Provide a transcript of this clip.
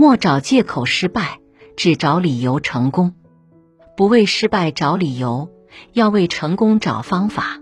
莫找借口失败只找理由成功。不为失败找理由要为成功找方法。